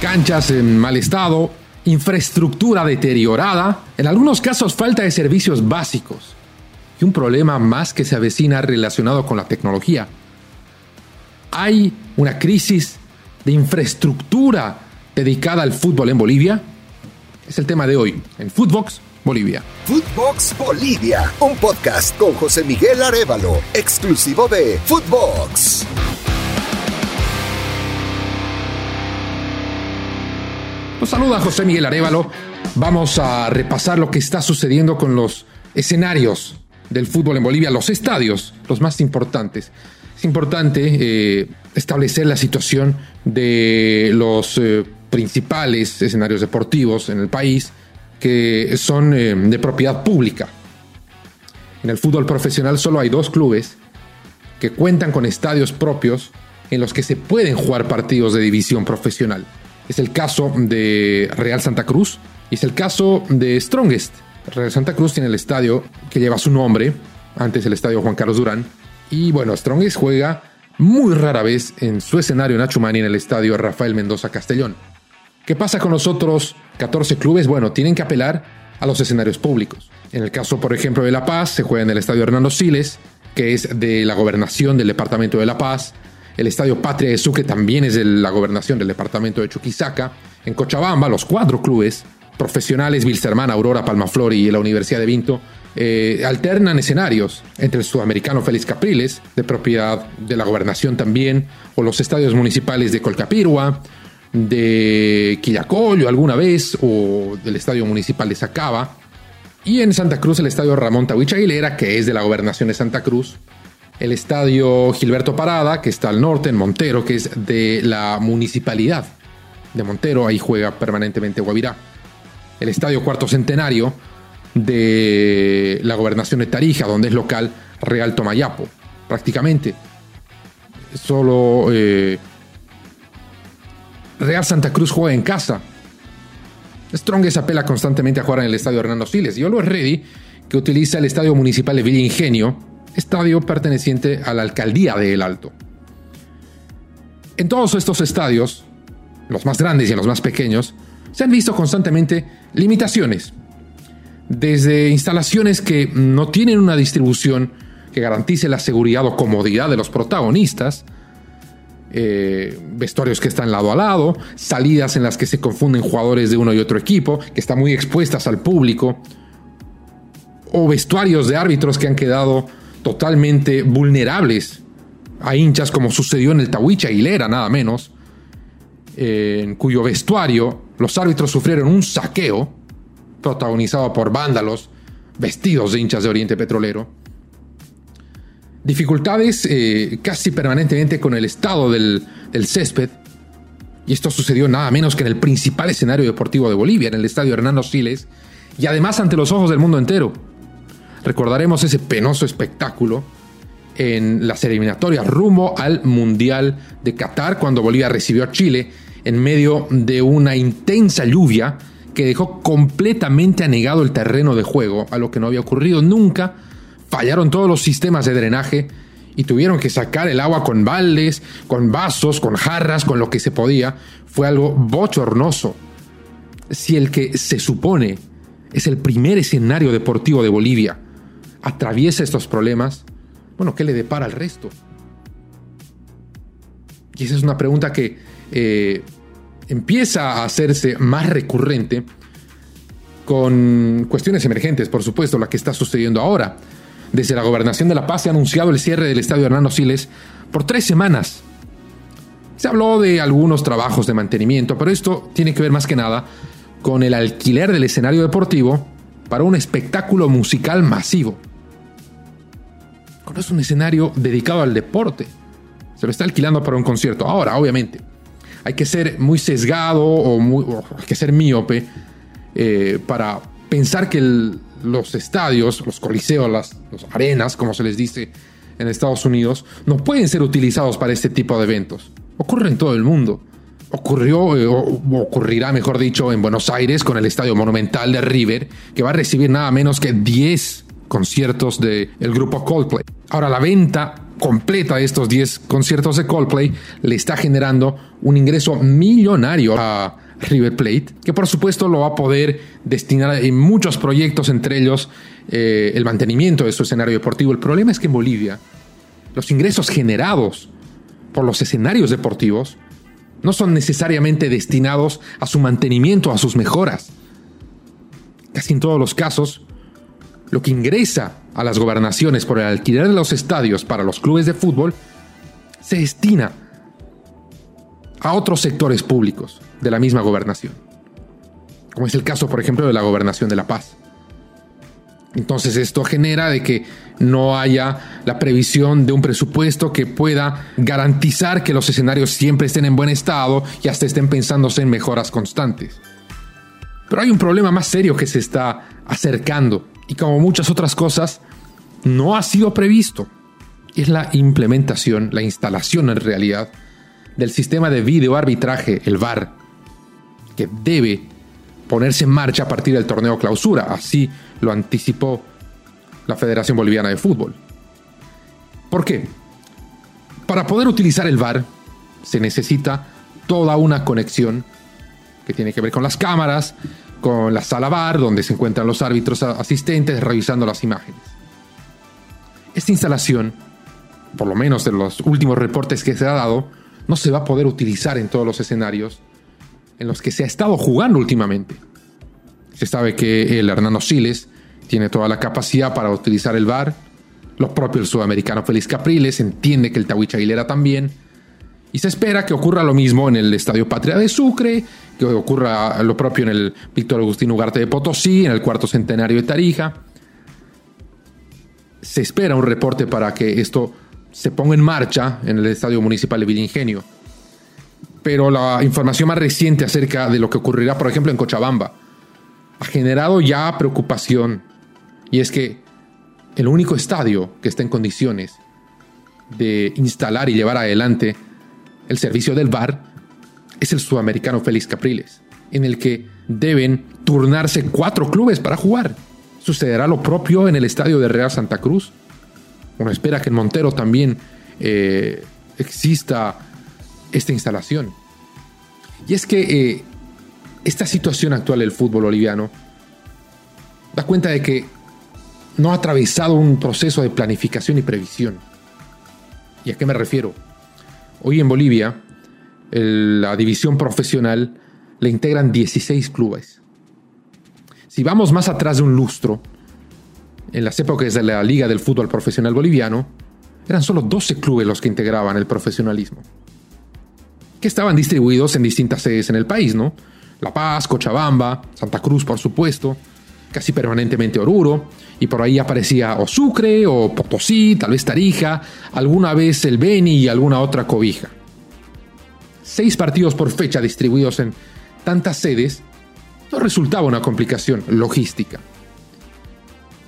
canchas en mal estado, infraestructura deteriorada, en algunos casos falta de servicios básicos y un problema más que se avecina relacionado con la tecnología. ¿Hay una crisis de infraestructura dedicada al fútbol en Bolivia? Es el tema de hoy en Footbox Bolivia. Footbox Bolivia, un podcast con José Miguel Arevalo, exclusivo de Footbox. Los saluda José Miguel Arevalo. Vamos a repasar lo que está sucediendo con los escenarios del fútbol en Bolivia, los estadios, los más importantes. Es importante eh, establecer la situación de los eh, principales escenarios deportivos en el país que son eh, de propiedad pública. En el fútbol profesional solo hay dos clubes que cuentan con estadios propios en los que se pueden jugar partidos de división profesional. Es el caso de Real Santa Cruz y es el caso de Strongest. Real Santa Cruz tiene el estadio que lleva su nombre, antes el estadio Juan Carlos Durán. Y bueno, Strongest juega muy rara vez en su escenario Nachumani en el estadio Rafael Mendoza Castellón. ¿Qué pasa con los otros 14 clubes? Bueno, tienen que apelar a los escenarios públicos. En el caso, por ejemplo, de La Paz, se juega en el estadio Hernando Siles, que es de la gobernación del departamento de La Paz. El Estadio Patria de Sucre también es de la gobernación del departamento de Chuquisaca. En Cochabamba, los cuatro clubes profesionales, Vilserman, Aurora, Palmaflor y la Universidad de Vinto, eh, alternan escenarios entre el sudamericano Félix Capriles, de propiedad de la gobernación también, o los estadios municipales de Colcapirua, de Quillacollo alguna vez, o del estadio municipal de Sacaba. Y en Santa Cruz el estadio Ramón Tawich Aguilera, que es de la gobernación de Santa Cruz, el estadio Gilberto Parada, que está al norte, en Montero, que es de la municipalidad de Montero, ahí juega permanentemente Guavirá. El estadio Cuarto Centenario de la gobernación de Tarija, donde es local Real Tomayapo, prácticamente. Solo eh, Real Santa Cruz juega en casa. Strongest apela constantemente a jugar en el estadio Hernando Siles. Y es Ready, que utiliza el estadio municipal de Villa Ingenio, estadio perteneciente a la alcaldía de El Alto. En todos estos estadios, los más grandes y los más pequeños, se han visto constantemente limitaciones. Desde instalaciones que no tienen una distribución que garantice la seguridad o comodidad de los protagonistas, eh, vestuarios que están lado a lado, salidas en las que se confunden jugadores de uno y otro equipo, que están muy expuestas al público, o vestuarios de árbitros que han quedado totalmente vulnerables a hinchas como sucedió en el Tawicha Aguilera, nada menos, en cuyo vestuario los árbitros sufrieron un saqueo protagonizado por vándalos vestidos de hinchas de Oriente Petrolero. Dificultades eh, casi permanentemente con el estado del, del césped. Y esto sucedió nada menos que en el principal escenario deportivo de Bolivia, en el estadio Hernando Siles, y además ante los ojos del mundo entero. Recordaremos ese penoso espectáculo en las eliminatorias rumbo al Mundial de Qatar cuando Bolivia recibió a Chile en medio de una intensa lluvia que dejó completamente anegado el terreno de juego, a lo que no había ocurrido nunca. Fallaron todos los sistemas de drenaje y tuvieron que sacar el agua con baldes, con vasos, con jarras, con lo que se podía. Fue algo bochornoso. Si el que se supone es el primer escenario deportivo de Bolivia atraviesa estos problemas, bueno, ¿qué le depara al resto? Y esa es una pregunta que eh, empieza a hacerse más recurrente con cuestiones emergentes, por supuesto, la que está sucediendo ahora. Desde la gobernación de La Paz se ha anunciado el cierre del estadio Hernando Siles por tres semanas. Se habló de algunos trabajos de mantenimiento, pero esto tiene que ver más que nada con el alquiler del escenario deportivo para un espectáculo musical masivo es un escenario dedicado al deporte. Se lo está alquilando para un concierto. Ahora, obviamente, hay que ser muy sesgado o, muy, hay que ser míope eh, para pensar que los estadios, los coliseos, las arenas, como se les dice en Estados Unidos, no pueden ser utilizados para este tipo de eventos. Ocurre en todo el mundo. Ocurrió, eh, o ocurrirá, mejor dicho, en Buenos Aires con el Estadio Monumental de River, que va a recibir nada menos que 10 conciertos del grupo Coldplay. Ahora, la venta completa de estos 10 conciertos de Coldplay le está generando un ingreso millonario a River Plate, que por supuesto lo va a poder destinar en muchos proyectos, entre ellos eh, el mantenimiento de su escenario deportivo. El problema es que en Bolivia los ingresos generados por los escenarios deportivos no son necesariamente destinados a su mantenimiento, a sus mejoras. Casi en todos los casos, lo que ingresa a las gobernaciones por el alquiler de los estadios para los clubes de fútbol se destina a otros sectores públicos de la misma gobernación, como es el caso, por ejemplo, de la gobernación de La Paz. Entonces esto genera de que no haya la previsión de un presupuesto que pueda garantizar que los escenarios siempre estén en buen estado y hasta estén pensándose en mejoras constantes. Pero hay un problema más serio que se está acercando y como muchas otras cosas, no ha sido previsto. Es la implementación, la instalación en realidad, del sistema de video arbitraje, el VAR, que debe ponerse en marcha a partir del torneo clausura. Así lo anticipó la Federación Boliviana de Fútbol. ¿Por qué? Para poder utilizar el VAR se necesita toda una conexión que tiene que ver con las cámaras, con la sala VAR, donde se encuentran los árbitros asistentes revisando las imágenes. Esta instalación, por lo menos de los últimos reportes que se ha dado, no se va a poder utilizar en todos los escenarios en los que se ha estado jugando últimamente. Se sabe que el Hernando Siles tiene toda la capacidad para utilizar el VAR. Lo propio el sudamericano Félix Capriles entiende que el Tawich Aguilera también. Y se espera que ocurra lo mismo en el Estadio Patria de Sucre, que ocurra lo propio en el Víctor Agustín Ugarte de Potosí, en el cuarto centenario de Tarija. Se espera un reporte para que esto se ponga en marcha en el Estadio Municipal de Villingenio. Pero la información más reciente acerca de lo que ocurrirá, por ejemplo, en Cochabamba, ha generado ya preocupación. Y es que el único estadio que está en condiciones de instalar y llevar adelante el servicio del VAR es el sudamericano Félix Capriles, en el que deben turnarse cuatro clubes para jugar. Sucederá lo propio en el estadio de Real Santa Cruz. Uno espera que en Montero también eh, exista esta instalación. Y es que eh, esta situación actual del fútbol boliviano da cuenta de que no ha atravesado un proceso de planificación y previsión. ¿Y a qué me refiero? Hoy en Bolivia, la división profesional le integran 16 clubes. Si vamos más atrás de un lustro, en las épocas de la Liga del Fútbol Profesional Boliviano, eran solo 12 clubes los que integraban el profesionalismo, que estaban distribuidos en distintas sedes en el país, ¿no? La Paz, Cochabamba, Santa Cruz, por supuesto, casi permanentemente Oruro, y por ahí aparecía o Sucre, o Potosí, tal vez Tarija, alguna vez el Beni y alguna otra cobija. Seis partidos por fecha distribuidos en tantas sedes no resultaba una complicación logística.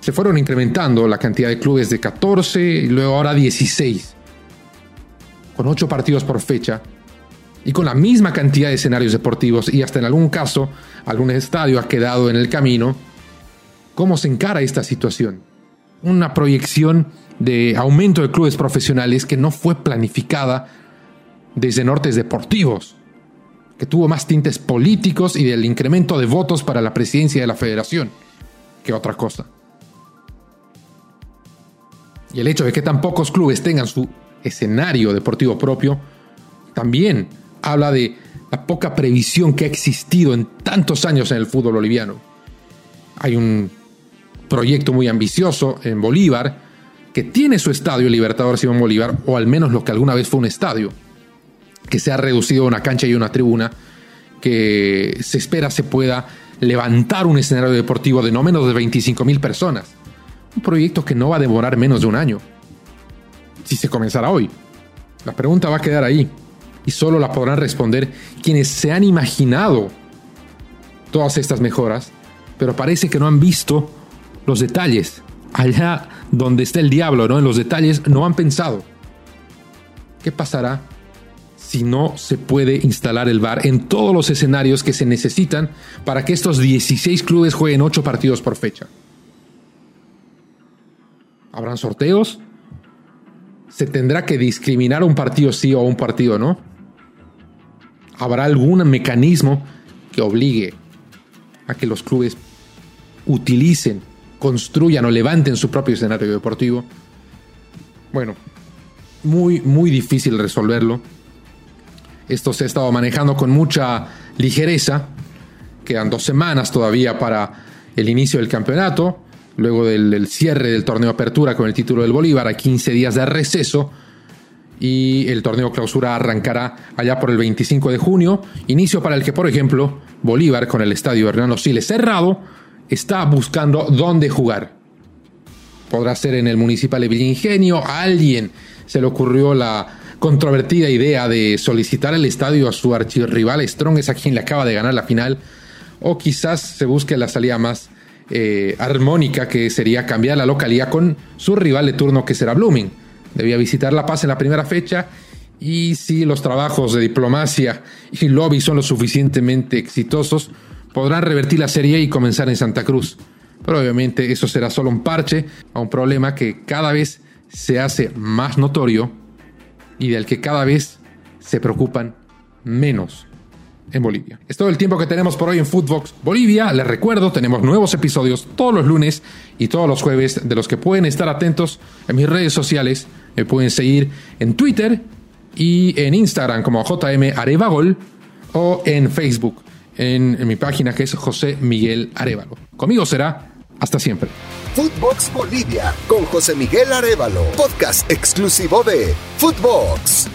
Se fueron incrementando la cantidad de clubes de 14 y luego ahora 16. Con ocho partidos por fecha, y con la misma cantidad de escenarios deportivos y hasta en algún caso algún estadio ha quedado en el camino, ¿cómo se encara esta situación? Una proyección de aumento de clubes profesionales que no fue planificada desde nortes deportivos, que tuvo más tintes políticos y del incremento de votos para la presidencia de la federación que otra cosa. Y el hecho de que tan pocos clubes tengan su escenario deportivo propio también habla de la poca previsión que ha existido en tantos años en el fútbol boliviano. Hay un proyecto muy ambicioso en Bolívar que tiene su estadio Libertador Simón Bolívar, o al menos lo que alguna vez fue un estadio, que se ha reducido a una cancha y una tribuna, que se espera se pueda levantar un escenario deportivo de no menos de 25 mil personas. Un proyecto que no va a demorar menos de un año. Si se comenzara hoy. La pregunta va a quedar ahí y solo la podrán responder quienes se han imaginado todas estas mejoras, pero parece que no han visto los detalles. Allá donde está el diablo, ¿no? En los detalles no han pensado. ¿Qué pasará si no se puede instalar el VAR en todos los escenarios que se necesitan para que estos 16 clubes jueguen 8 partidos por fecha? ¿Habrán sorteos? se tendrá que discriminar un partido sí o un partido no. ¿Habrá algún mecanismo que obligue a que los clubes utilicen, construyan o levanten su propio escenario deportivo? Bueno, muy, muy difícil resolverlo. Esto se ha estado manejando con mucha ligereza. Quedan dos semanas todavía para el inicio del campeonato. Luego del, cierre del torneo Apertura con el título del Bolívar, a 15 días de receso. Y el torneo Clausura arrancará allá por el 25 de junio. Inicio para el que, por ejemplo, Bolívar, con el estadio Hernando Siles cerrado, está buscando dónde jugar. Podrá ser en el Municipal de Villingenio. A alguien se le ocurrió la controvertida idea de solicitar el estadio a su archirrival Strong, es a quien le acaba de ganar la final. O quizás se busque la salida más eh, armónica, que sería cambiar la localidad con su rival de turno, que será Blooming. Debía visitar La Paz en la primera fecha. Y si los trabajos de diplomacia y lobby son lo suficientemente exitosos, podrán revertir la serie y comenzar en Santa Cruz. Pero obviamente eso será solo un parche a un problema que cada vez se hace más notorio y del que cada vez se preocupan menos en Bolivia. Es todo el tiempo que tenemos por hoy en Footbox Bolivia. Les recuerdo, tenemos nuevos episodios todos los lunes y todos los jueves de los que pueden estar atentos en mis redes sociales. Me pueden seguir en Twitter y en Instagram como JM Arevagol o en Facebook en, mi página que es José Miguel Arevalo. Conmigo será hasta siempre. Footbox Bolivia con José Miguel Arevalo, podcast exclusivo de Footbox.